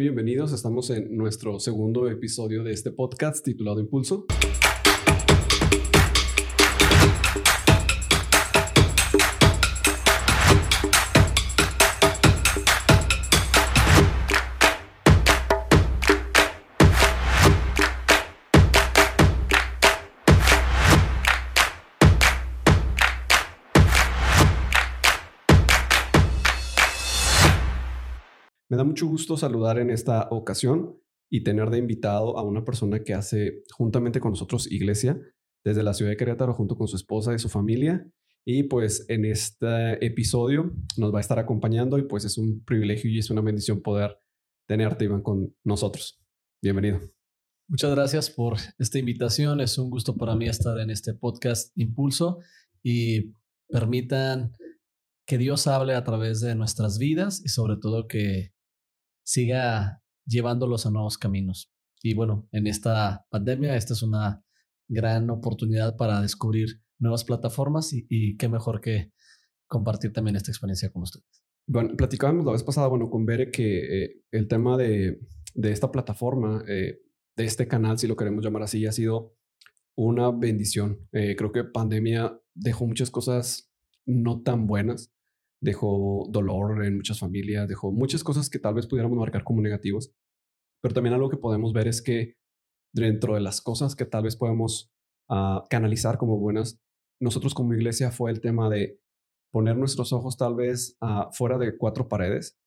Bienvenidos, estamos en nuestro segundo episodio de este podcast titulado Impulso. Mucho gusto saludar en esta ocasión y tener de invitado a una persona que hace juntamente con nosotros iglesia desde la ciudad de Querétaro junto con su esposa y su familia. Y pues en este episodio nos va a estar acompañando y pues es un privilegio y es una bendición poder tenerte, Iván, con nosotros. Bienvenido. Muchas gracias por esta invitación. Es un gusto para mí estar en este podcast Impulso y permitan que Dios hable a través de nuestras vidas y sobre todo que siga llevándolos a nuevos caminos. Y bueno, en esta pandemia, esta es una gran oportunidad para descubrir nuevas plataformas y, qué mejor que compartir también esta experiencia con ustedes. Bueno, platicábamos la vez pasada, bueno, con Bere que eh, el tema de, de esta plataforma, eh, de este canal, si lo queremos llamar así, ha sido una bendición. Eh, creo que pandemia dejó muchas cosas no tan buenas, dejó dolor en muchas familias, dejó muchas cosas que tal vez pudiéramos marcar como negativos, pero también algo que podemos ver es que dentro de las cosas que tal vez podemos ah, canalizar como buenas, nosotros como iglesia fue el tema de poner nuestros ojos tal vez uh, fuera de cuatro paredes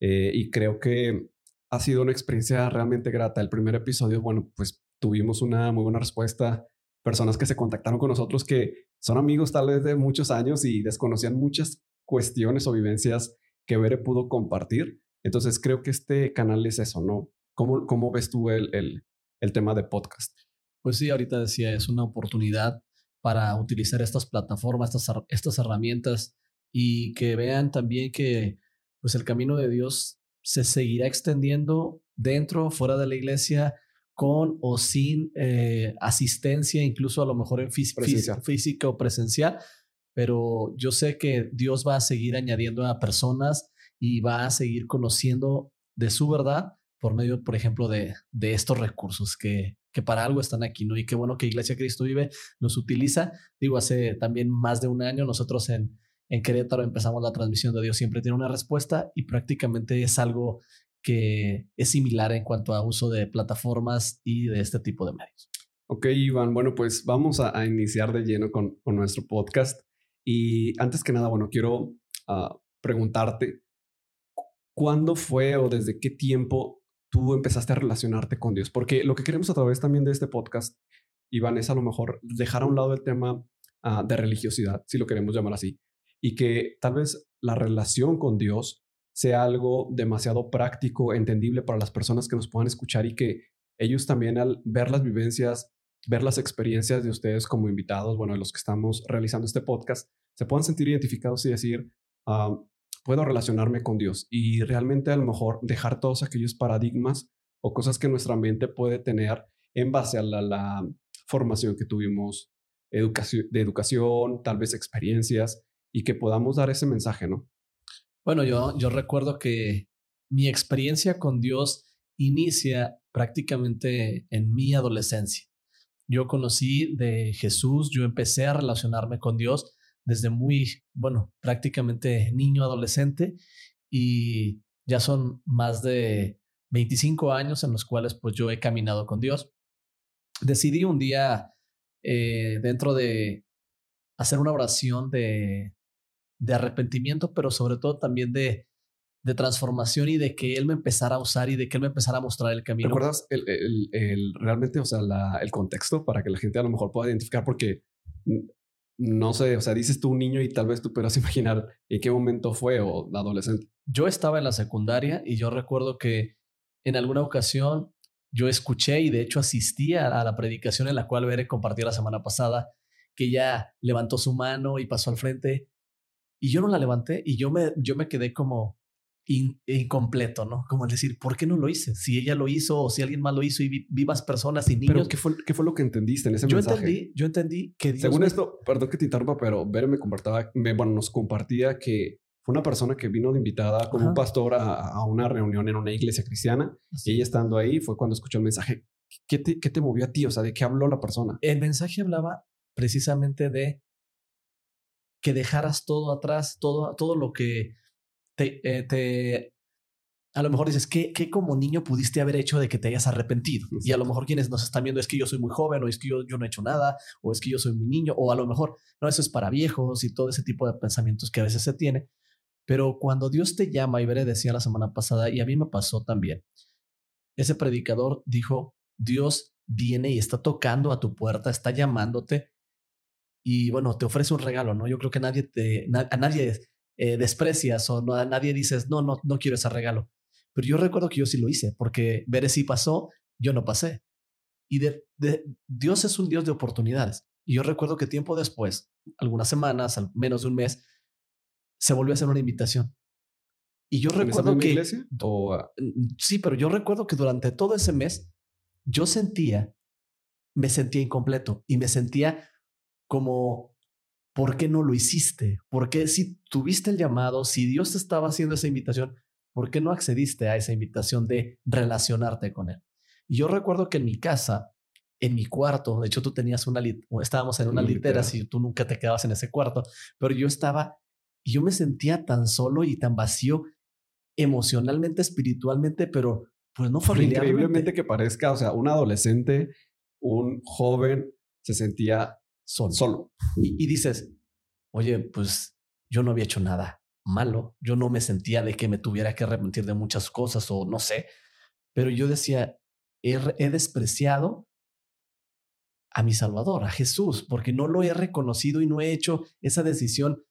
eh, y creo que ha sido una experiencia realmente grata. El primer episodio, bueno, pues tuvimos una muy buena respuesta, personas que se contactaron con nosotros que son amigos tal vez de muchos años y desconocían muchas cuestiones o vivencias que Bere pudo compartir. Entonces creo que este canal es eso, ¿no? ¿Cómo, cómo ves tú el, el, el tema de podcast? Pues sí, ahorita decía, es una oportunidad para utilizar estas plataformas, estas, estas herramientas y que vean también que pues el camino de Dios se seguirá extendiendo dentro, fuera de la iglesia, con o sin eh, asistencia, incluso a lo mejor en física o presencial, pero yo sé que Dios va a seguir añadiendo a personas y va a seguir conociendo de su verdad por medio, por ejemplo, de, estos recursos que, para algo están aquí, ¿no? Y qué bueno que Iglesia Cristo Vive los utiliza. Digo, hace también más de un año nosotros en, Querétaro empezamos la transmisión de Dios siempre tiene una respuesta y prácticamente es algo que es similar en cuanto a uso de plataformas y de este tipo de medios. Ok, Iván, bueno, pues vamos a, iniciar de lleno con nuestro podcast. Y antes que nada, bueno, quiero ah, preguntarte, ¿cuándo fue o desde qué tiempo tú empezaste a relacionarte con Dios? Porque lo que queremos a través también de este podcast, Iván, es a lo mejor dejar a un lado el tema ah, de religiosidad, si lo queremos llamar así, y que tal vez la relación con Dios sea algo demasiado práctico, entendible para las personas que nos puedan escuchar y que ellos también al ver las vivencias ver las experiencias de ustedes como invitados, bueno, de los que estamos realizando este podcast, se puedan sentir identificados y decir, ah, puedo relacionarme con Dios y realmente a lo mejor dejar todos aquellos paradigmas o cosas que nuestra mente puede tener en base a la, formación que tuvimos educación, de educación, tal vez experiencias y que podamos dar ese mensaje, ¿no? Bueno, yo, yo recuerdo que mi experiencia con Dios inicia prácticamente en mi adolescencia. Yo conocí de Jesús, yo empecé a relacionarme con Dios desde muy, bueno, prácticamente niño, adolescente, y ya son más de 25 años en los cuales pues yo he caminado con Dios. Decidí un día, eh, dentro de hacer una oración de, de arrepentimiento, pero sobre todo también de de transformación y de que él me empezara a usar y de que él me empezara a mostrar el camino. ¿Recuerdas el, el, el realmente, o sea, la, el contexto para que la gente a lo mejor pueda identificar? Porque no sé, o sea, dices tú un niño y tal vez tú puedas imaginar en qué momento fue o adolescente. Yo estaba en la secundaria y yo recuerdo que en alguna ocasión yo escuché y de hecho asistía a la predicación en la cual Bere compartió la semana pasada, que ella levantó su mano y pasó al frente y yo no la levanté y yo me, yo me quedé como, incompleto, ¿no? Como decir, ¿por qué no lo hice? Si ella lo hizo o si alguien más lo hizo y vivas personas y niños. Pero ¿qué fue, qué fue lo que entendiste en ese yo mensaje? Entendí, yo entendí que Según esto, perdón que te interrumpa, pero Ver me compartía, me, bueno, nos compartía que fue una persona que vino de invitada como un pastor a, una reunión en una iglesia cristiana. Y ella estando ahí fue cuando escuchó el mensaje. ¿Qué te, ¿Qué te movió a ti? O sea, ¿de qué habló la persona? El mensaje hablaba precisamente de que dejaras todo atrás, todo, todo lo que te, eh, te a lo mejor dices, ¿qué, ¿qué, como niño pudiste haber hecho de que te hayas arrepentido? Y a lo mejor quienes nos están viendo es que yo soy muy joven, o es que yo, yo no he hecho nada, o es que yo soy muy niño, o a lo mejor, no, eso es para viejos y todo ese tipo de pensamientos que a veces se tiene. Pero cuando Dios te llama, y Veré decía la semana pasada, y a mí me pasó también, ese predicador dijo, Dios viene y está tocando a tu puerta, está llamándote, y bueno, te ofrece un regalo, ¿no? Yo creo que nadie te, a nadie eh, desprecias o no, a nadie dices, no, no, no quiero ese regalo pero yo recuerdo que yo sí lo hice, porque ver si pasó, yo no pasé. Y de, Dios es un Dios de oportunidades. Y yo recuerdo que tiempo después, algunas semanas, al menos de un mes, se volvió a hacer una invitación. Y yo recuerdo que... Iglesia? O... Sí, pero yo recuerdo que durante todo ese mes yo sentía, me sentía incompleto y me sentía como, ¿por qué no lo hiciste? ¿Por qué si tuviste el llamado, si Dios te estaba haciendo esa invitación, ¿por qué no accediste a esa invitación de relacionarte con él? Y yo recuerdo que en mi casa, en mi cuarto, de hecho tú tenías una, estábamos en una, litera, si tú nunca te quedabas en ese cuarto, pero yo estaba, y yo me sentía tan solo y tan vacío emocionalmente, espiritualmente, pero pues no familiarmente. Increíblemente que parezca, o sea, un adolescente, un joven, se sentía solo. solo. Y, y dices, oye, pues yo no había hecho nada malo. Yo no me sentía de que me tuviera que arrepentir de muchas cosas o no sé, pero yo decía, he, despreciado a mi Salvador, a Jesús, porque no lo he reconocido y no he hecho esa decisión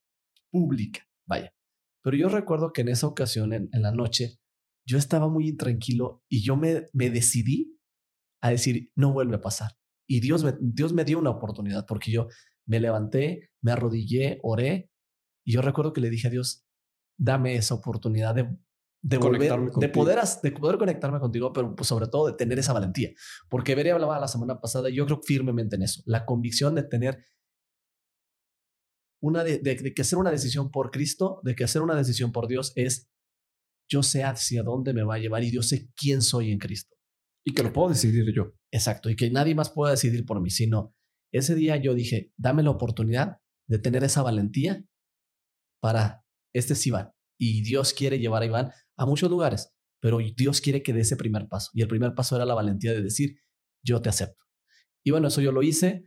pública. Vaya. Pero yo recuerdo que en esa ocasión, en, la noche, yo estaba muy intranquilo y yo me, me decidí a decir, no vuelve a pasar. Y Dios me, Dios me dio una oportunidad porque yo me levanté, me arrodillé, oré y yo recuerdo que le dije a Dios, dame esa oportunidad de, de volver, de poder, de poder conectarme contigo, pero pues sobre todo de tener esa valentía. Porque Bere hablaba la semana pasada, y yo creo firmemente en eso, la convicción de tener una de, de, que hacer una decisión por Cristo, de que hacer una decisión por Dios es yo sé hacia dónde me va a llevar y yo sé quién soy en Cristo. Y que lo puedo decidir yo. Exacto, y que nadie más pueda decidir por mí, sino ese día yo dije, dame la oportunidad de tener esa valentía para este es. Y Dios quiere llevar a Iván a muchos lugares, pero Dios quiere que dé ese primer paso. Y el primer paso era la valentía de decir, yo te acepto. Y bueno, eso yo lo hice.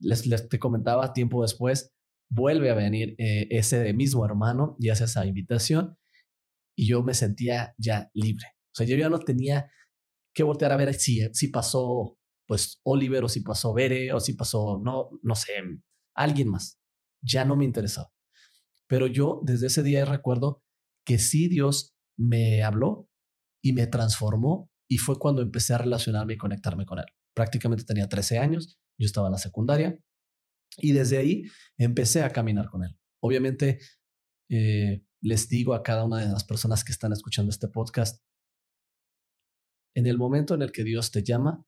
Les, les te comentaba tiempo después, vuelve a venir eh, ese mismo hermano y hace esa invitación. Y yo me sentía ya libre. O sea, yo ya no tenía que voltear a ver si, si pasó, pues, Oliver, o si pasó Bere, o si pasó, no, no sé, alguien más. Ya no me interesaba. Pero yo desde ese día recuerdo que sí Dios me habló y me transformó y fue cuando empecé a relacionarme y conectarme con Él. Prácticamente tenía 13 años, yo estaba en la secundaria y desde ahí empecé a caminar con Él. Obviamente, eh, les digo a cada una de las personas que están escuchando este podcast, en el momento en el que Dios te llama,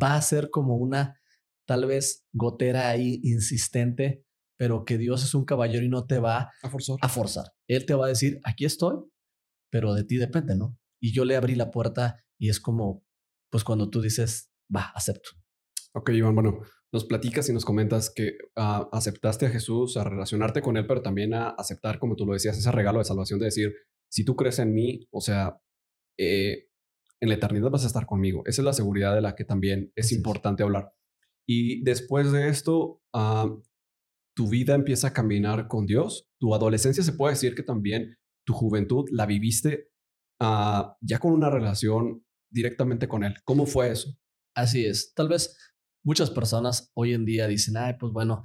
va a ser como una tal vez gotera ahí insistente pero que Dios es un caballero y no te va a forzar. a forzar. Él te va a decir, aquí estoy, pero de ti depende, ¿no? Y yo le abrí la puerta y es como, pues cuando tú dices, va, acepto. Ok, Iván, bueno, nos platicas y nos comentas que ah, aceptaste a Jesús, a relacionarte con Él, pero también a aceptar, como tú lo decías, ese regalo de salvación de decir, si tú crees en mí, o sea, eh, en la eternidad vas a estar conmigo. Esa es la seguridad de la que también es importante hablar. Y después de esto, uh, tu vida empieza a caminar con Dios. Tu adolescencia se puede decir que también tu juventud la viviste ah, ya con una relación directamente con Él. ¿Cómo fue eso? Así es. Tal vez muchas personas hoy en día dicen, ay, pues bueno,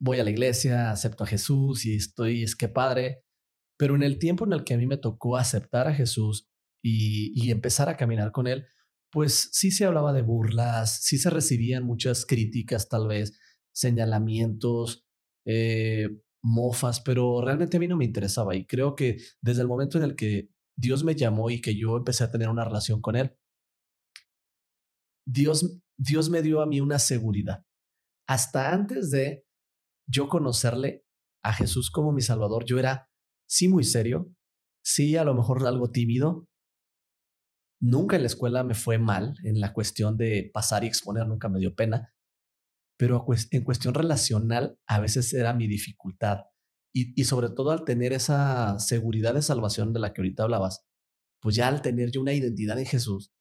voy a la iglesia, acepto a Jesús y estoy, es que padre. Pero en el tiempo en el que a mí me tocó aceptar a Jesús y, empezar a caminar con Él, pues sí se hablaba de burlas, sí se recibían muchas críticas tal vez, señalamientos, eh, mofas, pero realmente a mí no me interesaba y creo que desde el momento en el que Dios me llamó y que yo empecé a tener una relación con Él, Dios, Dios me dio a mí una seguridad. Hasta antes de yo conocerle, a Jesús como mi Salvador, yo era sí muy serio, sí a lo mejor algo tímido. Nunca en la escuela me fue mal en la cuestión de pasar y exponer, nunca me dio pena, pero en cuestión relacional a veces era mi dificultad. Y, sobre todo al tener esa seguridad de salvación de la que ahorita hablabas, pues ya al tener yo una identidad en Jesús,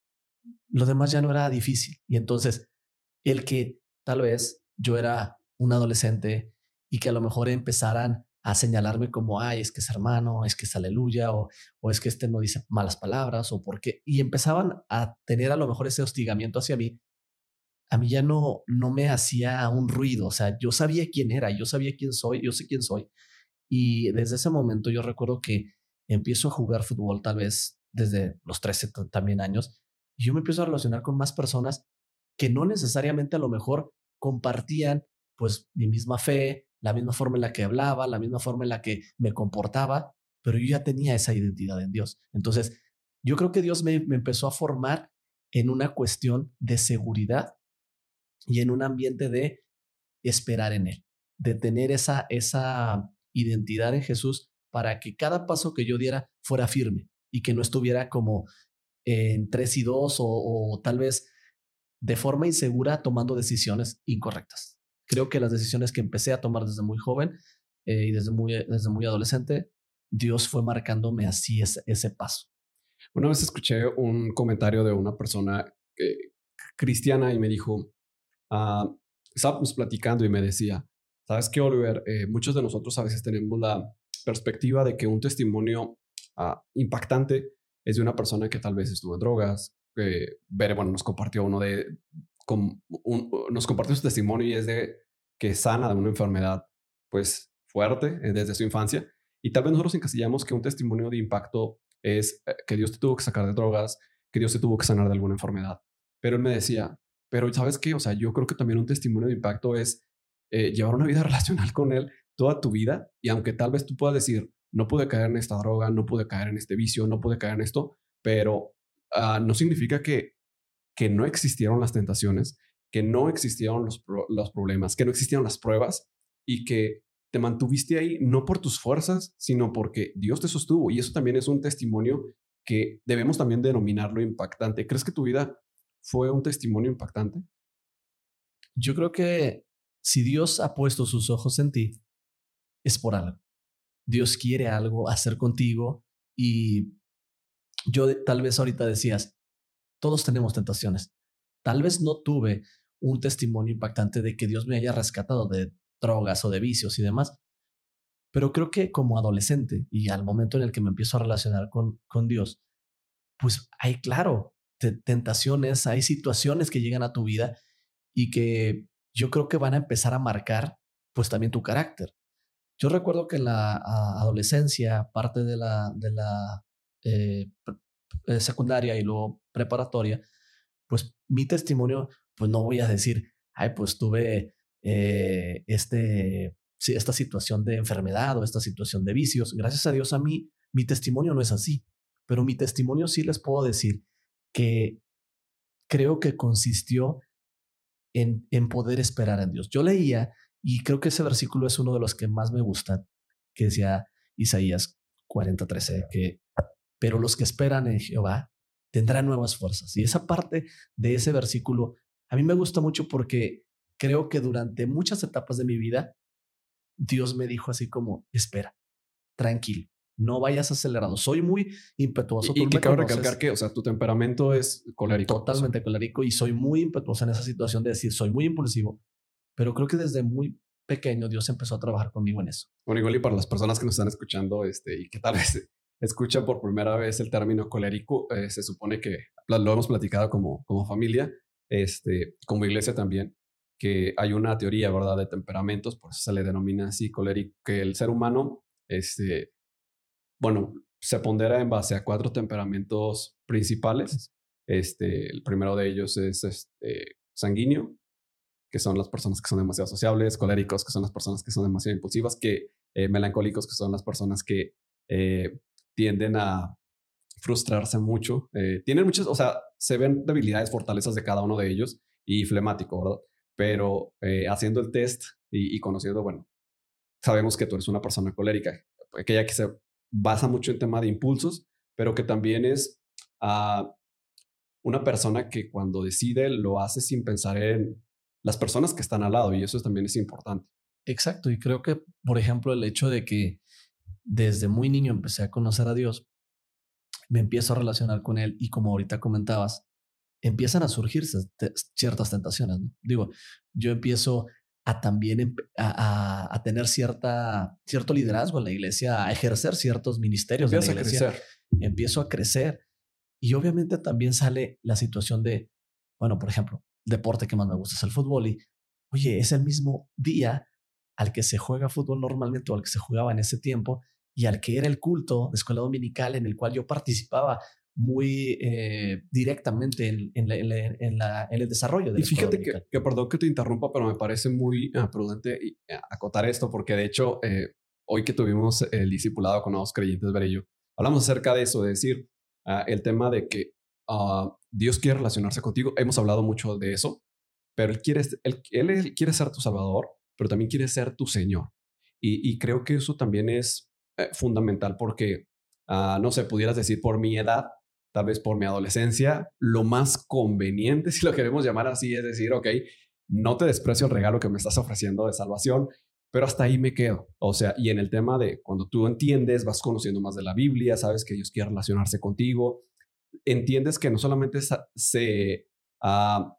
lo demás ya no era difícil. Y entonces, el que tal vez yo era un adolescente y que a lo mejor empezaran a señalarme como, ay, es que es hermano, es que es aleluya, o, o es que este no dice malas palabras, o porque, y empezaban a tener a lo mejor ese hostigamiento hacia mí, a mí ya no, no me hacía un ruido, o sea, yo sabía quién era, yo sabía quién soy, yo sé quién soy, y desde ese momento yo recuerdo que empiezo a jugar fútbol tal vez desde los 13 también años, y yo me empiezo a relacionar con más personas que no necesariamente a lo mejor compartían pues mi misma fe, la misma forma en la que hablaba, la misma forma en la que me comportaba, pero yo ya tenía esa identidad en Dios. Entonces, yo creo que Dios me, empezó a formar en una cuestión de seguridad y en un ambiente de esperar en Él, de tener esa, esa identidad en Jesús para que cada paso que yo diera fuera firme y que no estuviera como en tres y dos o tal vez de forma insegura tomando decisiones incorrectas creo que las decisiones que empecé a tomar desde muy joven eh, y desde muy, desde muy adolescente, Dios fue marcándome así ese, ese paso. Una vez escuché un comentario de una persona eh, cristiana y me dijo, ah, estábamos platicando y me decía, sabes qué, Oliver, eh, muchos de nosotros a veces tenemos la perspectiva de que un testimonio ah, impactante es de una persona que tal vez estuvo en drogas, que bueno, nos compartió uno de, nos compartió su testimonio y es de que sana de una enfermedad pues fuerte eh, desde su infancia. Y tal vez nosotros encasillamos que un testimonio de impacto es eh, que Dios te tuvo que sacar de drogas, que Dios te tuvo que sanar de alguna enfermedad. Pero él me decía, pero ¿sabes qué? O sea, yo creo que también un testimonio de impacto es eh, llevar una vida relacional con Él toda tu vida. Y aunque tal vez tú puedas decir, no pude caer en esta droga, no pude caer en este vicio, no pude caer en esto, pero ah, no significa que que no existieron las tentaciones, que no existieron los, los problemas, que no existieron las pruebas y que te mantuviste ahí no por tus fuerzas, sino porque Dios te sostuvo. Y eso también es un testimonio que debemos también denominarlo impactante. ¿Crees que tu vida fue un testimonio impactante? Yo creo que si Dios ha puesto sus ojos en ti, es por algo. Dios quiere algo hacer contigo y yo tal vez ahorita decías, todos tenemos tentaciones. Tal vez no tuve un testimonio impactante de que Dios me haya rescatado de drogas o de vicios y demás, pero creo que como adolescente y al momento en el que me empiezo a relacionar con, con Dios, pues hay, claro, tentaciones, hay situaciones que llegan a tu vida y que yo creo que van a empezar a marcar pues también tu carácter. Yo recuerdo que en la adolescencia, parte de la, de la eh, eh, secundaria y luego preparatoria, pues mi testimonio, pues no voy a decir, ay, pues tuve eh, este, esta situación de enfermedad o esta situación de vicios. Gracias a Dios a mí, mi testimonio no es así, pero mi testimonio sí les puedo decir que creo que consistió en, en poder esperar en Dios. Yo leía, y creo que ese versículo es uno de los que más me gustan, que decía Isaías 40:13, que pero los que esperan en Jehová tendrán nuevas fuerzas. Y esa parte de ese versículo a mí me gusta mucho porque creo que durante muchas etapas de mi vida, Dios me dijo así como, espera, tranquilo, no vayas acelerado. Soy muy impetuoso. Y, que cabe recalcar que, o sea, tu temperamento es colérico. Totalmente colérico y soy muy impetuoso en esa situación de decir, soy muy impulsivo, pero creo que desde muy pequeño Dios empezó a trabajar conmigo en eso. Bueno, igual y para las personas que nos están escuchando este, y que tal vez escucha por primera vez el término colérico, eh, se supone que lo hemos platicado como, como familia, este, como iglesia también, que hay una teoría, ¿verdad?, de temperamentos, por eso se le denomina así colérico, que el ser humano, este, bueno, se pondera en base a cuatro temperamentos principales. Este, el primero de ellos es este, sanguíneo, que son las personas que son demasiado sociables, coléricos, que son las personas que son demasiado impulsivas, que eh, melancólicos, que son las personas que eh, tienden a frustrarse mucho. Eh, tienen muchas, o sea, se ven debilidades, fortalezas de cada uno de ellos y flemático, ¿verdad? Pero eh, haciendo el test y, conociendo, bueno, sabemos que tú eres una persona colérica, aquella que se basa mucho en tema de impulsos, pero que también es ah, una persona que cuando decide lo hace sin pensar en las personas que están al lado y eso también es importante. Exacto, y creo que, por ejemplo, el hecho de que desde muy niño empecé a conocer a Dios, me empiezo a relacionar con Él y como ahorita comentabas, empiezan a surgirse ciertas tentaciones. Digo, yo empiezo a también a, tener cierta, cierto liderazgo en la iglesia, a ejercer ciertos ministerios en la iglesia. Empiezo a crecer. Y obviamente también sale la situación de, bueno, por ejemplo, deporte que más me gusta es el fútbol y, oye, es el mismo día al que se juega fútbol normalmente o al que se jugaba en ese tiempo y al que era el culto de escuela dominical en el cual yo participaba muy eh, directamente en, en, el desarrollo de Y fíjate que, perdón que te interrumpa, pero me parece muy ah, prudente ah, acotar esto, porque de hecho, eh, hoy que tuvimos el discipulado con los creyentes Berello, hablamos acerca de eso, de decir ah, el tema de que Dios quiere relacionarse contigo. Hemos hablado mucho de eso, pero Él quiere, él, él quiere ser tu Salvador, pero también quiere ser tu Señor. Y, creo que eso también es eh, fundamental porque, no sé, pudieras decir por mi edad, tal vez por mi adolescencia, lo más conveniente, si lo queremos llamar así, es decir, ok, no te desprecio el regalo que me estás ofreciendo de salvación, pero hasta ahí me quedo. O sea, y en el tema de cuando tú entiendes, vas conociendo más de la Biblia, sabes que Dios quiere relacionarse contigo, entiendes que no solamente se, uh,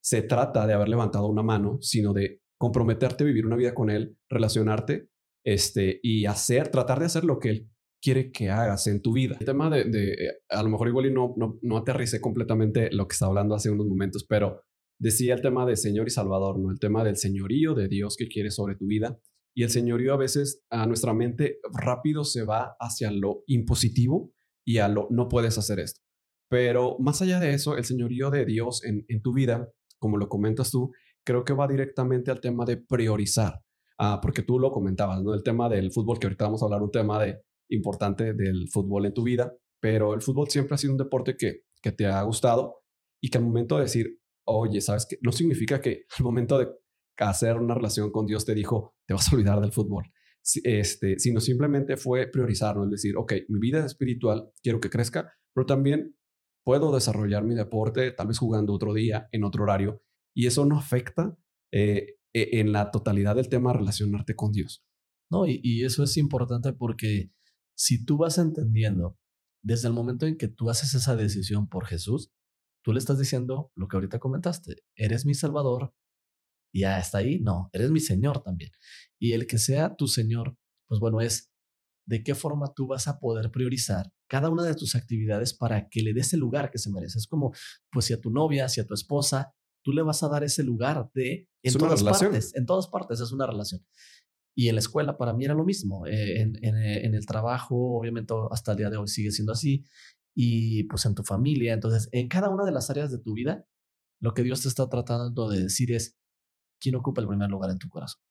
se trata de haber levantado una mano, sino de comprometerte a vivir una vida con Él, relacionarte este, y hacer, tratar de hacer lo que Él quiere que hagas en tu vida. El tema de, de a lo mejor igual y no, no, no aterricé completamente lo que estaba hablando hace unos momentos, pero decía el tema de Señor y Salvador, ¿no? El tema del señorío de Dios que quiere sobre tu vida. Y el señorío a veces a nuestra mente rápido se va hacia lo impositivo y a lo no puedes hacer esto. Pero más allá de eso, el señorío de Dios en, en tu vida, como lo comentas tú, creo que va directamente al tema de priorizar. Ah, porque tú lo comentabas, ¿no? El tema del fútbol, que ahorita vamos a hablar un tema de importante del fútbol en tu vida, pero el fútbol siempre ha sido un deporte que, que te ha gustado y que al momento de decir, oye, ¿sabes qué? No significa que al momento de hacer una relación con Dios te dijo, te vas a olvidar del fútbol, este, sino simplemente fue priorizarlo, es decir, ok, mi vida espiritual quiero que crezca, pero también puedo desarrollar mi deporte, tal vez jugando otro día, en otro horario, y eso no afecta eh, e, en la totalidad del tema relacionarte con Dios. No, y, eso es importante porque si tú vas entendiendo desde el momento en que tú haces esa decisión por Jesús, tú le estás diciendo lo que ahorita comentaste, eres mi Salvador, ya está ahí, no, eres mi Señor también. Y el que sea tu Señor, pues bueno, es de qué forma tú vas a poder priorizar cada una de tus actividades para que le des el lugar que se merece. Es como, pues si a tu novia, si a tu esposa, tú le vas a dar ese lugar de en todas partes, en todas partes es una relación. Y en la escuela para mí era lo mismo. Eh, en, eh, en, el trabajo, obviamente hasta el día de hoy sigue siendo así. Y pues en tu familia. Entonces, en cada una de las áreas de tu vida, lo que Dios te está tratando de decir es, ¿quién ocupa el primer lugar en tu corazón?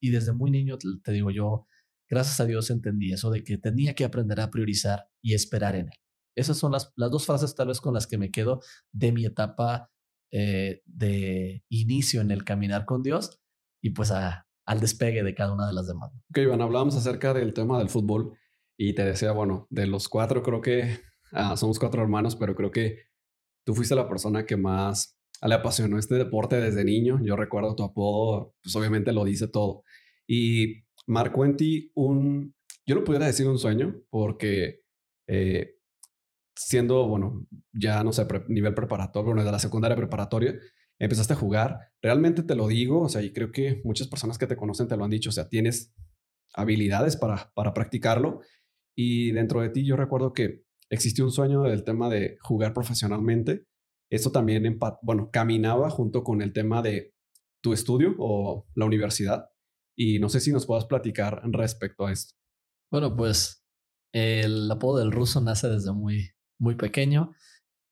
Y desde muy niño, te digo yo, gracias a Dios entendí eso de que tenía que aprender a priorizar y esperar en Él. Esas son las, las dos frases tal vez con las que me quedo de mi etapa eh, de inicio en el caminar con Dios y pues al despegue de cada una de las demás. Ok, Iván, hablábamos acerca del tema del fútbol y te decía, bueno, de los cuatro creo que ah, somos cuatro hermanos, pero creo que tú fuiste la persona que más le apasionó este deporte desde niño. Yo recuerdo tu apodo, pues obviamente lo dice todo. Y marcó en ti un, yo no pudiera decir un sueño, porque eh, siendo, bueno, ya no sé, nivel preparatorio, bueno, de la secundaria preparatoria, empezaste a jugar. Realmente te lo digo, o sea, y creo que muchas personas que te conocen te lo han dicho, o sea, tienes habilidades para, para practicarlo. Y dentro de ti yo recuerdo que existió un sueño del tema de jugar profesionalmente. Eso también, bueno, caminaba junto con el tema de tu estudio o la universidad. Y no sé si nos puedas platicar respecto a esto. Bueno, pues el apodo del ruso nace desde muy, muy pequeño.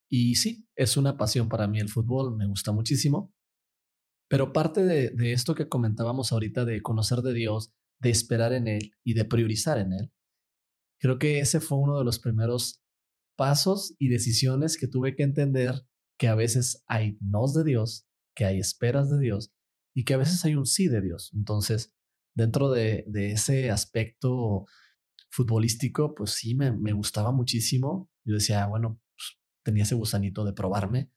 Y sí, es una pasión para mí el fútbol, me gusta muchísimo. Pero parte de, de, esto que comentábamos ahorita de conocer de Dios, de esperar en Él y de priorizar en Él, creo que ese fue uno de los primeros pasos y decisiones que tuve que entender que a veces hay nos de Dios, que hay esperas de Dios y que a veces hay un sí de Dios. Entonces, dentro de, de ese aspecto futbolístico, pues sí, me, me gustaba muchísimo. Yo decía, bueno, pues, tenía ese gusanito de probarme.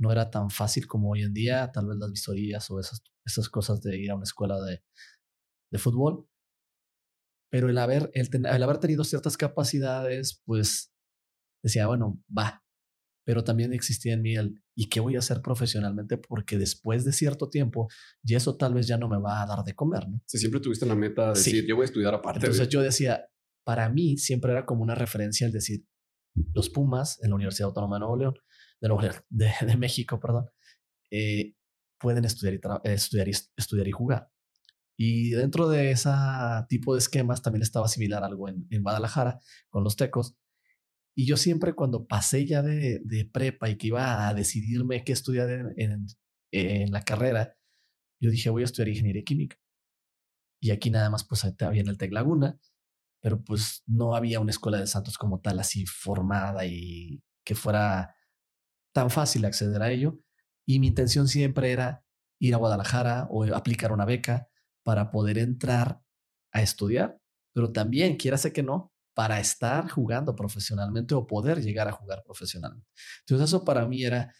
No era tan fácil como hoy en día, tal vez las visorías o esas, esas cosas de ir a una escuela de, de fútbol. Pero el haber, el, el haber tenido ciertas capacidades, pues decía, bueno, va. Pero también existía en mí el, ¿y qué voy a hacer profesionalmente? Porque después de cierto tiempo, y eso tal vez ya no me va a dar de comer, ¿no? Si siempre tuviste la meta de decir, yo voy a estudiar aparte. Entonces yo decía, para mí siempre era como una referencia el decir, los Pumas en la Universidad Autónoma de Nuevo León, de, México, perdón, eh, pueden estudiar y, estudiar, y, estudiar y jugar. Y dentro de ese tipo de esquemas también estaba similar algo en, en Guadalajara con los tecos. Y yo siempre cuando pasé ya de, de prepa y que iba a decidirme qué estudiar en, en, en, la carrera, yo dije voy a estudiar ingeniería química. Y aquí nada más pues había en el Tec Laguna, pero pues no había una escuela de santos como tal así formada y que fuera tan fácil acceder a ello. Y mi intención siempre era ir a Guadalajara o aplicar una beca para poder entrar a estudiar, pero también, quiera que no, para estar jugando profesionalmente o poder llegar a jugar profesionalmente. Entonces eso para mí era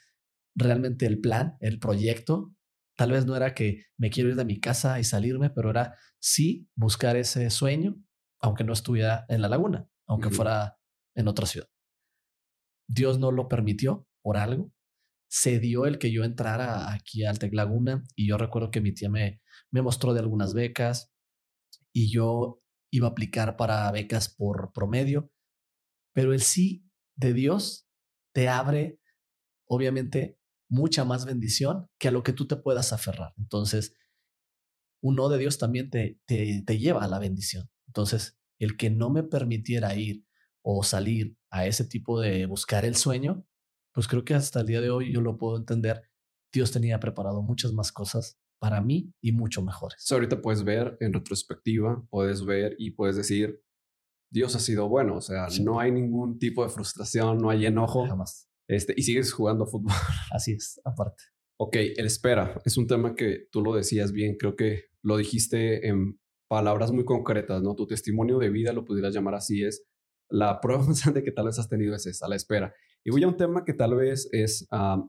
realmente el plan, el proyecto. Tal vez no era que me quiero ir de mi casa y salirme, pero era sí buscar ese sueño, aunque no estuviera en la laguna, aunque fuera en otra ciudad. Dios no lo permitió por algo. Se dio el que yo entrara aquí al Tec Laguna y yo recuerdo que mi tía me, me mostró de algunas becas y yo iba a aplicar para becas por promedio, pero el sí de Dios te abre, obviamente, mucha más bendición que a lo que tú te puedas aferrar. Entonces, un no de Dios también te, te, te lleva a la bendición. Entonces, el que no me permitiera ir o salir a ese tipo de buscar el sueño, pues creo que hasta el día de hoy yo lo puedo entender. Dios tenía preparado muchas más cosas para mí y mucho mejores. ahorita puedes ver en retrospectiva, puedes ver y puedes decir, Dios ha sido bueno, o sea, no hay ningún tipo de frustración, no hay enojo. Jamás. Este, y sigues jugando fútbol. Así es, aparte. Ok, el espera es un tema que tú lo decías bien, creo que lo dijiste en palabras muy concretas, ¿no? Tu testimonio de vida, lo pudieras llamar así, es la prueba grande que tal vez has tenido es esa, la espera. Y voy a un tema que tal vez es, uh,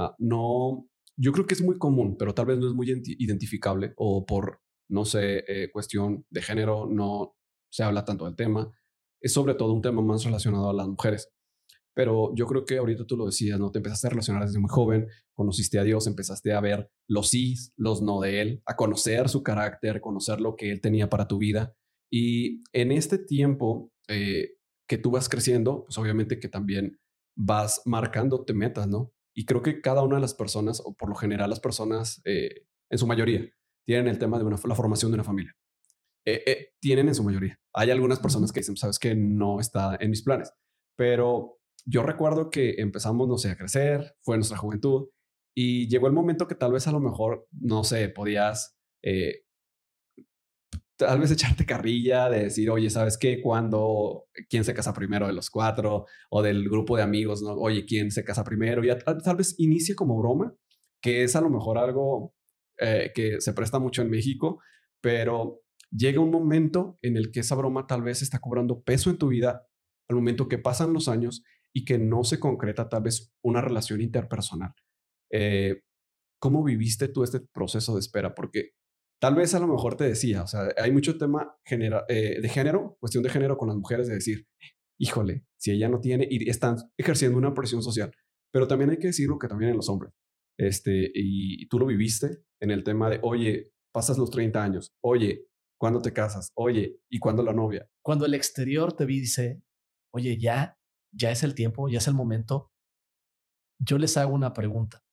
uh, no, yo creo que es muy común, pero tal vez no es muy identificable o por, no sé, eh, cuestión de género, no se habla tanto del tema. Es sobre todo un tema más relacionado a las mujeres. Pero yo creo que ahorita tú lo decías, ¿no? Te empezaste a relacionar desde muy joven, conociste a Dios, empezaste a ver los sí, los no de Él, a conocer su carácter, conocer lo que Él tenía para tu vida. Y en este tiempo eh, que tú vas creciendo, pues obviamente que también vas marcándote metas, ¿no? Y creo que cada una de las personas, o por lo general las personas, eh, en su mayoría, tienen el tema de una, la formación de una familia. Eh, eh, tienen en su mayoría. Hay algunas personas que dicen, sabes que no está en mis planes, pero yo recuerdo que empezamos, no sé, a crecer, fue nuestra juventud y llegó el momento que tal vez a lo mejor, no sé, podías tal vez echarte carrilla de decir, oye, ¿sabes qué? Cuando, quién se casa primero de los cuatro o del grupo de amigos, ¿no? Oye, ¿quién se casa primero? Y tal vez inicie como broma, que es a lo mejor algo eh, que se presta mucho en México, pero llega un momento en el que esa broma tal vez está cobrando peso en tu vida al momento que pasan los años y que no se concreta tal vez una relación interpersonal. Eh, ¿Cómo viviste tú este proceso de espera? Porque Tal vez a lo mejor te decía, o sea, hay mucho tema eh, de género, cuestión de género con las mujeres, de decir, híjole, si ella no tiene y están ejerciendo una presión social, pero también hay que decirlo que también en los hombres. Este, y, tú lo viviste en el tema de, oye, pasas los 30 años, oye, ¿cuándo te casas? Oye, ¿y cuándo la novia? Cuando el exterior te dice, oye, ya, ya es el tiempo, ya es el momento, yo les hago una pregunta.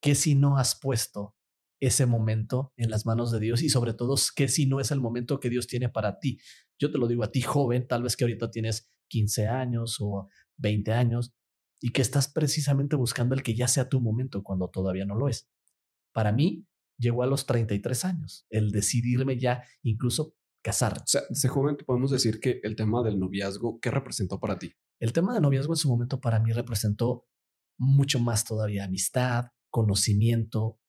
¿Qué si no has puesto ese momento en las manos de Dios y sobre todo que si no es el momento que Dios tiene para ti. Yo te lo digo a ti joven, tal vez que ahorita tienes 15 años o 20 años y que estás precisamente buscando el que ya sea tu momento cuando todavía no lo es. Para mí llegó a los 33 años, el decidirme ya incluso casar. O sea, ese joven podemos decir que el tema del noviazgo, ¿qué representó para ti? El tema del noviazgo en su momento para mí representó mucho más todavía amistad, conocimiento,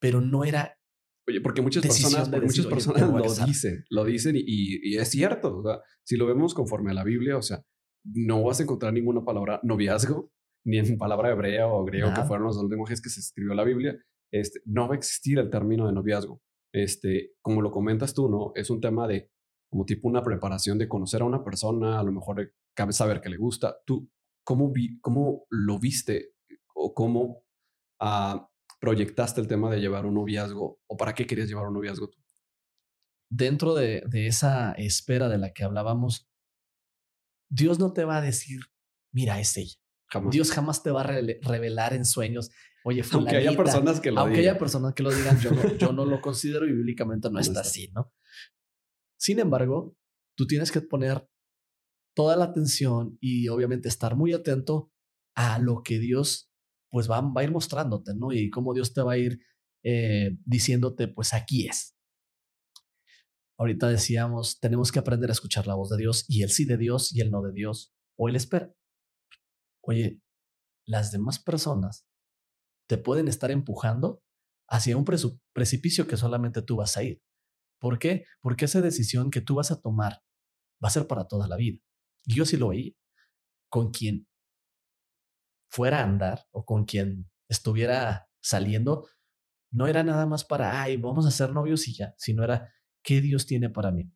pero no era Oye, porque muchas personas, muchas personas lo dicen, lo dicen y, es cierto. O sea, si lo vemos conforme a la Biblia, o sea, no vas a encontrar ninguna palabra noviazgo, ni en palabra hebrea o griego, que fueron los dos lenguajes que se escribió la Biblia. Este, no va a existir el término de noviazgo. Este, como lo comentas tú, ¿no? Es un tema de como tipo una preparación de conocer a una persona, a lo mejor cabe saber que le gusta. ¿Tú cómo, vi, cómo lo viste o cómo ah, proyectaste el tema de llevar un noviazgo o para qué querías llevar un noviazgo tú? Dentro de, esa espera de la que hablábamos, Dios no te va a decir, mira, es ella. Dios jamás te va a revelar en sueños, oye, Aunque haya personas que lo aunque haya personas que lo digan, yo no, yo no lo considero y bíblicamente no, está, así, ¿no? Sin embargo, tú tienes que poner toda la atención y obviamente estar muy atento a lo que Dios pues va, a ir mostrándote, ¿no? Y cómo Dios te va a ir eh, diciéndote, pues aquí es. Ahorita decíamos, tenemos que aprender a escuchar la voz de Dios y el sí de Dios y el no de Dios o el espera. Oye, las demás personas te pueden estar empujando hacia un precipicio que solamente tú vas a ir. ¿Por qué? Porque esa decisión que tú vas a tomar va a ser para toda la vida. Y yo sí lo veía. Con quien fuera a andar o con quien estuviera saliendo, no era nada más para, ay, vamos a ser novios y ya, sino era, ¿qué Dios tiene para mí?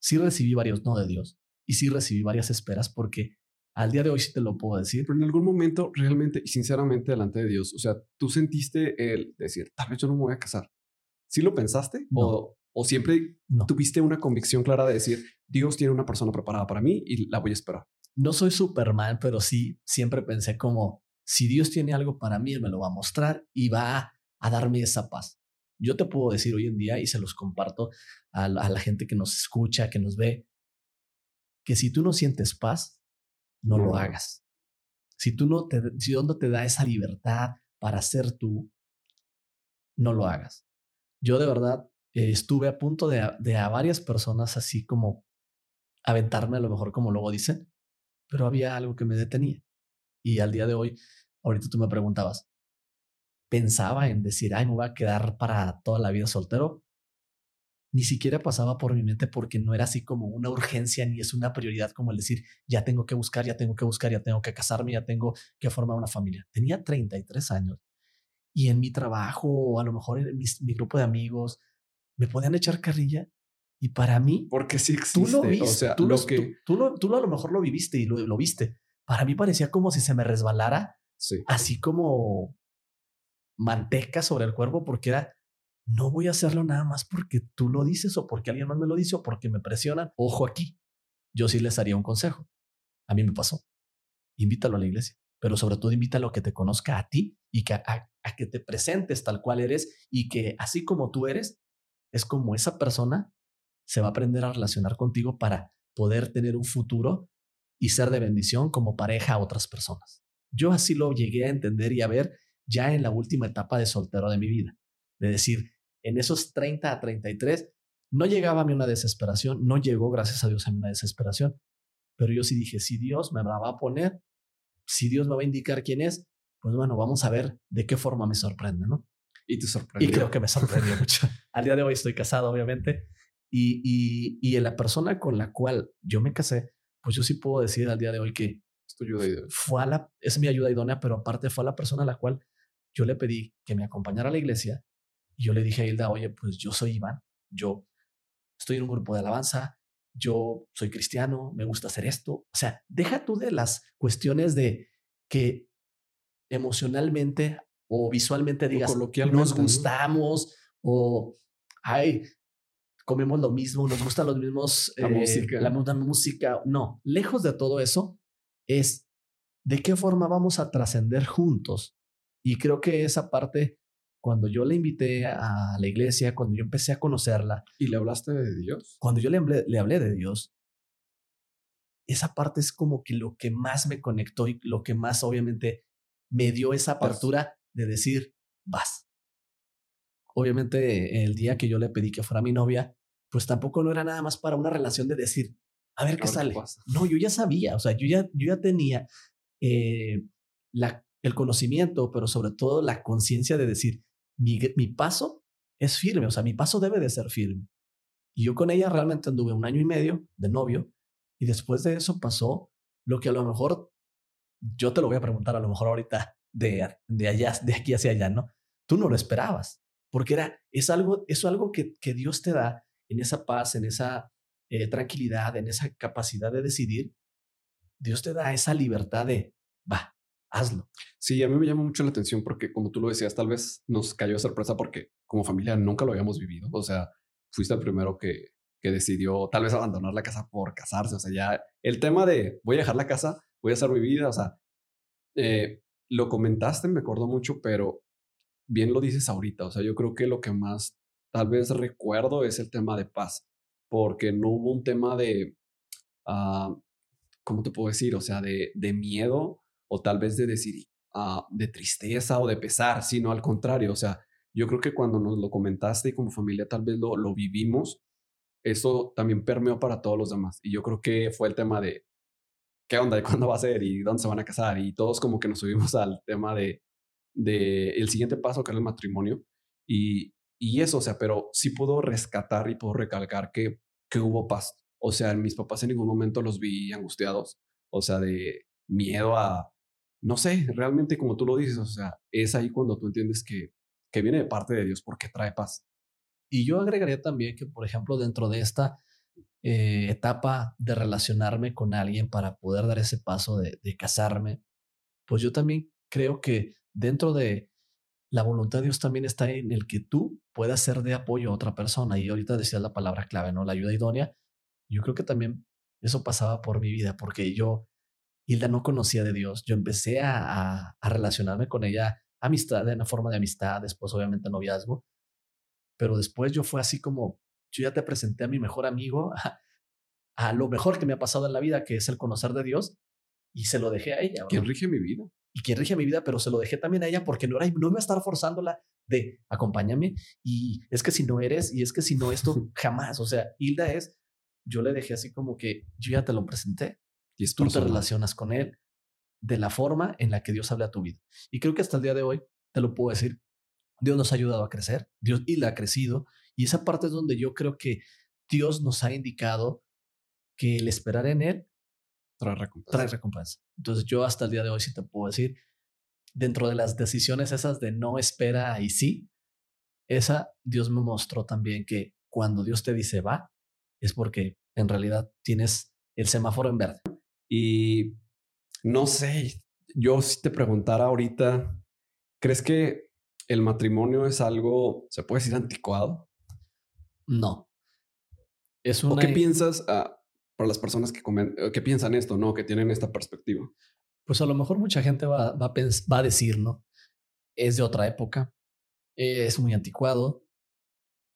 Sí recibí varios no de Dios y sí recibí varias esperas porque al día de hoy sí te lo puedo decir. Pero en algún momento, realmente y sinceramente, delante de Dios, o sea, tú sentiste el decir, tal vez yo no me voy a casar. ¿Sí lo pensaste? O, o, siempre tuviste una convicción clara de decir, Dios tiene una persona preparada para mí y la voy a esperar? no soy Superman, pero sí siempre pensé como, si Dios tiene algo para mí, Él me lo va a mostrar y va a, darme esa paz. Yo te puedo decir hoy en día, y se los comparto a la, gente que nos escucha, que nos ve, que si tú no sientes paz, no, lo hagas. Si tú no te, si no te da esa libertad para ser tú, no lo hagas. Yo de verdad eh, estuve a punto de, de a varias personas así como aventarme a lo mejor como luego dicen, pero había algo que me detenía. Y al día de hoy, ahorita tú me preguntabas, pensaba en decir, ay, me voy a quedar para toda la vida soltero. Ni siquiera pasaba por mi mente porque no era así como una urgencia ni es una prioridad como el decir, ya tengo que buscar, ya tengo que buscar, ya tengo que casarme, ya tengo que formar una familia. Tenía 33 años y en mi trabajo a lo mejor en mi grupo de amigos me podían echar carrilla y para mí, porque sí existe. Tú lo viste, o sea, tú, lo, que... tú, a lo mejor lo viviste y lo, viste. Para mí parecía como si se me resbalara, así como manteca sobre el cuerpo, porque era, no voy a hacerlo nada más porque tú lo dices o porque alguien más me lo dice o porque me presionan. Ojo aquí, yo sí les haría un consejo. A mí me pasó. Invítalo a la iglesia, pero sobre todo invítalo a que te conozca a ti y que a que te presentes tal cual eres y que así como tú eres, es como esa persona se va a aprender a relacionar contigo para poder tener un futuro y ser de bendición como pareja a otras personas. Yo así lo llegué a entender y a ver ya en la última etapa de soltero de mi vida. De decir, en esos 30 a 33, no llegaba a mí una desesperación, no llegó, gracias a Dios, a mí una desesperación, pero yo sí dije, si Dios me va a poner, si Dios me va a indicar quién es, pues bueno, vamos a ver de qué forma me sorprende, ¿no? Y te sorprendió. Y creo que me sorprendió mucho. Al día de hoy estoy casado, obviamente, y, y, y la persona con la cual yo me casé, pues yo sí puedo decir al día de hoy que fue a la, es mi ayuda idónea, pero aparte fue a la persona a la cual yo le pedí que me acompañara a la iglesia y yo le dije a Hilda, oye, pues yo soy Iván, yo estoy en un grupo de alabanza, yo soy cristiano, me gusta hacer esto. O sea, deja tú de las cuestiones de que emocionalmente o visualmente digas, nos gustamos o, ay, comemos lo mismo, nos gustan los mismos, la, eh, música. la misma música. No, lejos de todo eso, es de qué forma vamos a trascender juntos. Y creo que esa parte, cuando yo le invité a la iglesia, cuando yo empecé a conocerla. ¿Y le hablaste de Dios? Cuando yo le hablé, le hablé de Dios, esa parte es como que lo que más me conectó y lo que más obviamente me dio esa apertura de decir, vas obviamente el día que yo le pedí que fuera mi novia, pues tampoco no era nada más para una relación de decir, a ver qué sale. No, yo ya sabía, o sea, yo ya, yo ya tenía eh, la, el conocimiento, pero sobre todo la conciencia de decir, mi, mi paso es firme, o sea, mi paso debe de ser firme. Y yo con ella realmente anduve un año y medio de novio y después de eso pasó lo que a lo mejor, yo te lo voy a preguntar a lo mejor ahorita de, de allá, de aquí hacia allá, ¿no? Tú no lo esperabas, porque era, es algo, es algo que, que Dios te da en esa paz, en esa eh, tranquilidad, en esa capacidad de decidir. Dios te da esa libertad de, va, hazlo. Sí, a mí me llama mucho la atención porque como tú lo decías, tal vez nos cayó sorpresa porque como familia nunca lo habíamos vivido. O sea, fuiste el primero que, que decidió tal vez abandonar la casa por casarse. O sea, ya el tema de voy a dejar la casa, voy a hacer mi vida. O sea, eh, lo comentaste, me acuerdo mucho, pero bien lo dices ahorita. O sea, yo creo que lo que más tal vez recuerdo es el tema de paz, porque no hubo un tema de, uh, ¿cómo te puedo decir? O sea, de, de miedo o tal vez de decir, uh, de tristeza o de pesar, sino al contrario. O sea, yo creo que cuando nos lo comentaste y como familia tal vez lo, lo vivimos, eso también permeó para todos los demás. Y yo creo que fue el tema de qué onda, y cuándo va a ser y dónde se van a casar. Y todos como que nos subimos al tema de, de el siguiente paso, que era el matrimonio. Y, y eso, o sea, pero sí puedo rescatar y puedo recalcar que, que hubo paz. O sea, mis papás en ningún momento los vi angustiados, o sea, de miedo a, no sé, realmente como tú lo dices, o sea, es ahí cuando tú entiendes que, que viene de parte de Dios porque trae paz. Y yo agregaría también que, por ejemplo, dentro de esta eh, etapa de relacionarme con alguien para poder dar ese paso de, casarme, pues yo también creo que dentro de la voluntad de Dios también está en el que tú puedas ser de apoyo a otra persona. Y ahorita decías la palabra clave, ¿no? La ayuda idónea. Yo creo que también eso pasaba por mi vida, porque yo, Hilda, no conocía de Dios. Yo empecé a, a, relacionarme con ella, amistad, en una forma de amistad, después obviamente noviazgo, pero después yo fue así como, yo ya te presenté a mi mejor amigo, a, lo mejor que me ha pasado en la vida, que es el conocer de Dios, y se lo dejé a ella. ¿Quién rige mi vida? Y quien rige mi vida, pero se lo dejé también a ella porque no, era, no iba a estar forzándola de acompáñame y es que si no eres y es que si no esto jamás, o sea, Hilda es, yo le dejé así como que yo ya te lo presenté y tú te relacionas con él de la forma en la que Dios habla a tu vida. Y creo que hasta el día de hoy te lo puedo decir, Dios nos ha ayudado a crecer, Dios y la ha crecido. Y esa parte es donde yo creo que Dios nos ha indicado que el esperar en Él trae recompensa. Trae recompensa. Entonces yo hasta el día de hoy sí te puedo decir, dentro de las decisiones esas de no espera y sí, esa Dios me mostró también que cuando Dios te dice va, es porque en realidad tienes el semáforo en verde. Y no sé, yo si te preguntara ahorita, ¿crees que el matrimonio es algo, se puede decir, anticuado? No. Es una... ¿O qué piensas ah, para las personas que, eh, que piensan esto, no? Que tienen esta perspectiva. Pues a lo mejor mucha gente va, va, a, va a decir, ¿no? Es de otra época, es muy anticuado,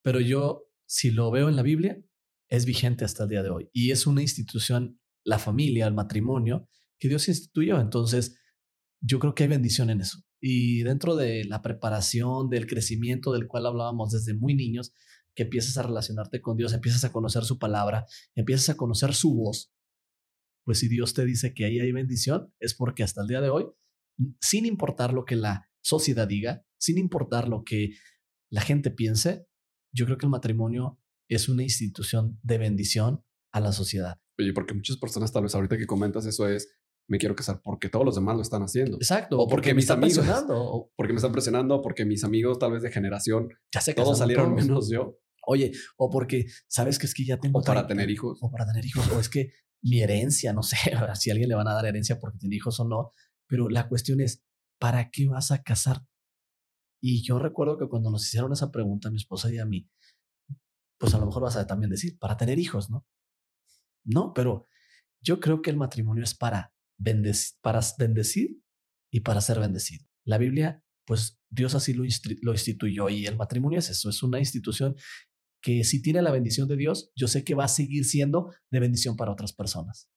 pero yo, si lo veo en la Biblia, es vigente hasta el día de hoy. Y es una institución, la familia, el matrimonio, que Dios instituyó. Entonces, yo creo que hay bendición en eso. Y dentro de la preparación, del crecimiento del cual hablábamos desde muy niños, que empiezas a relacionarte con Dios, empiezas a conocer su palabra, empiezas a conocer su voz, pues si Dios te dice que ahí hay bendición, es porque hasta el día de hoy, sin importar lo que la sociedad diga, sin importar lo que la gente piense, yo creo que el matrimonio es una institución de bendición a la sociedad. Oye, porque muchas personas tal vez ahorita que comentas eso es, me quiero casar porque todos los demás lo están haciendo. Exacto. O porque, mis amigos. O porque me están presionando, porque mis amigos tal vez de generación. Ya todos salieron menos yo. Oye, o porque sabes que es que ya tengo. O para tener hijos. O para tener hijos. o es que mi herencia, no sé si a alguien le van a dar herencia porque tiene hijos o no. Pero la cuestión es, ¿para qué vas a casar? Y yo recuerdo que cuando nos hicieron esa pregunta, a mi esposa y a mí, pues a lo mejor vas a también decir, para tener hijos, ¿no? No, pero yo creo que el matrimonio es para para bendecir y para ser bendecido. La Biblia, pues Dios así lo, lo instituyó y el matrimonio es eso, es una institución que si tiene la bendición de Dios, yo sé que va a seguir siendo de bendición para otras personas.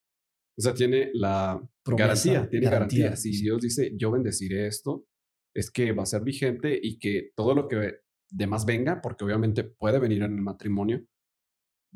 O sea, tiene la garantía, tiene garantía. Si Dios dice, yo bendeciré esto, es que va a ser vigente y que todo lo que de más venga, porque obviamente puede venir en el matrimonio,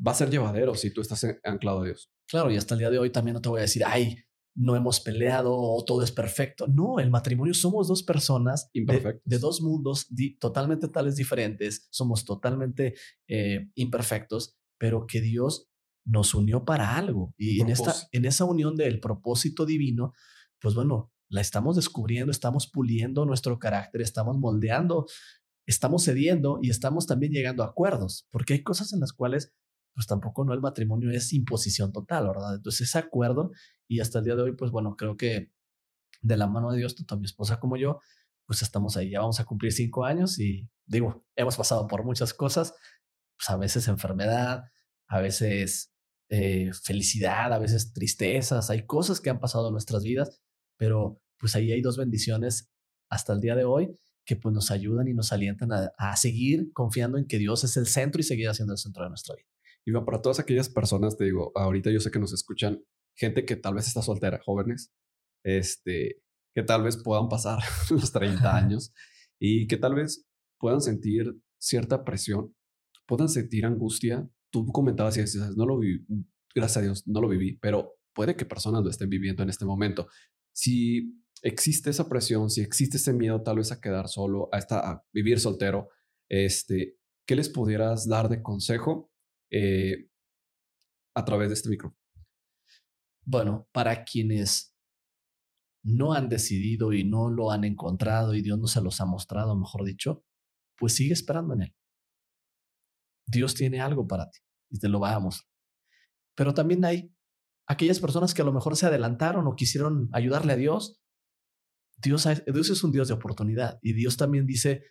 va a ser llevadero si tú estás anclado a Dios. Claro, y hasta el día de hoy también no te voy a decir, ay, no hemos peleado o todo es perfecto. No, el matrimonio somos dos personas de, de, dos mundos totalmente tales diferentes, somos totalmente eh, imperfectos, pero que Dios nos unió para algo. Y en, esta, en esa unión del propósito divino, pues bueno, la estamos descubriendo, estamos puliendo nuestro carácter, estamos moldeando, estamos cediendo y estamos también llegando a acuerdos, porque hay cosas en las cuales pues tampoco no el matrimonio es imposición total, ¿verdad? Entonces ese acuerdo y hasta el día de hoy, pues bueno, creo que de la mano de Dios, tanto mi esposa como yo, pues estamos ahí, ya vamos a cumplir cinco años y digo, hemos pasado por muchas cosas, pues a veces enfermedad, a veces eh, felicidad, a veces tristezas, hay cosas que han pasado en nuestras vidas, pero pues ahí hay dos bendiciones hasta el día de hoy que pues nos ayudan y nos alientan a, a seguir confiando en que Dios es el centro y seguir haciendo el centro de nuestra vida. Y para todas aquellas personas, te digo, ahorita yo sé que nos escuchan gente que tal vez está soltera, jóvenes, este, que tal vez puedan pasar los 30 años y que tal vez puedan sentir cierta presión, puedan sentir angustia. Tú comentabas y decías, no lo viví, gracias a Dios, no lo viví, pero puede que personas lo estén viviendo en este momento. Si existe esa presión, si existe ese miedo tal vez a quedar solo, a, esta, a vivir soltero, este, ¿qué les pudieras dar de consejo eh, a través de este micrófono? Bueno, para quienes no han decidido y no lo han encontrado y Dios no se los ha mostrado, mejor dicho, pues sigue esperando en Él. Dios tiene algo para ti y te lo va a mostrar. Pero también hay aquellas personas que a lo mejor se adelantaron o quisieron ayudarle a Dios. Dios, Dios es un Dios de oportunidad y Dios también dice...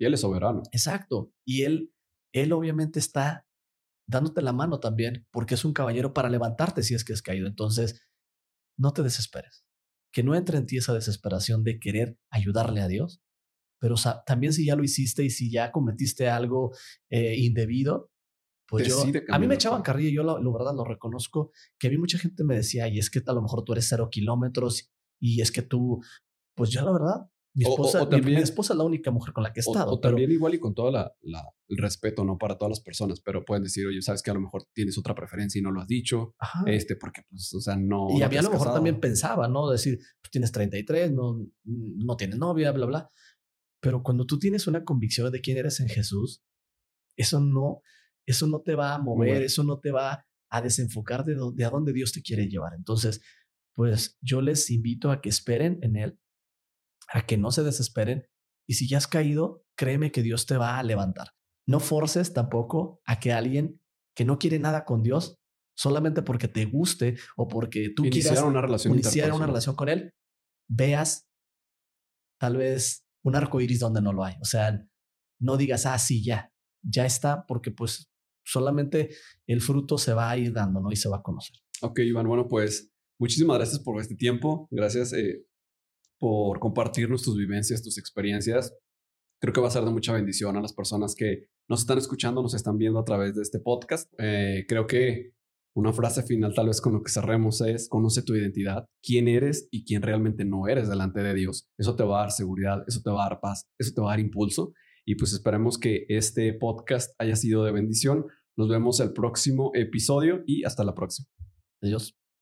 Y Él es soberano. Exacto. Y Él, Él obviamente está dándote la mano también, porque es un caballero para levantarte si es que has caído. Entonces, no te desesperes. Que no entre en ti esa desesperación de querer ayudarle a Dios, pero también si ya lo hiciste y si ya cometiste algo eh, indebido, pues yo, a mí me echaban carrilla, yo lo, verdad lo reconozco, que a mí mucha gente me decía, y es que a lo mejor tú eres cero kilómetros y es que tú, pues yo la verdad, mi esposa, mi, esposa es la única mujer con la que he estado. O, también igual y con todo la, el respeto, no para todas las personas, pero pueden decir, oye, sabes que a lo mejor tienes otra preferencia y no lo has dicho, este, porque pues, o sea, no. Y había a lo mejor también pensaba, ¿no? Decir, pues tienes 33, no, no tienes novia, bla, bla. Pero cuando tú tienes una convicción de quién eres en Jesús, eso no, eso no te va a mover, eso no te va a desenfocar de, de a dónde Dios te quiere llevar. Entonces, pues yo les invito a que esperen en Él, a que no se desesperen y si ya has caído, créeme que Dios te va a levantar. No forces tampoco a que alguien que no quiere nada con Dios, solamente porque te guste o porque tú quieras una relación iniciar una relación con Él, veas tal vez un arco iris donde no lo hay. O sea, no digas, ah, sí, ya, ya está, porque pues solamente el fruto se va a ir dando, ¿no? Y se va a conocer. Ok, Iván, bueno, pues muchísimas gracias por este tiempo. Gracias eh, por compartirnos tus vivencias, tus experiencias. Creo que va a ser de mucha bendición a las personas que nos están escuchando, nos están viendo a través de este podcast. Eh, creo que una frase final tal vez con lo que cerremos es, conoce tu identidad, quién eres y quién realmente no eres delante de Dios. Eso te va a dar seguridad, eso te va a dar paz, eso te va a dar impulso. Y pues esperemos que este podcast haya sido de bendición. Nos vemos el próximo episodio y hasta la próxima. Adiós.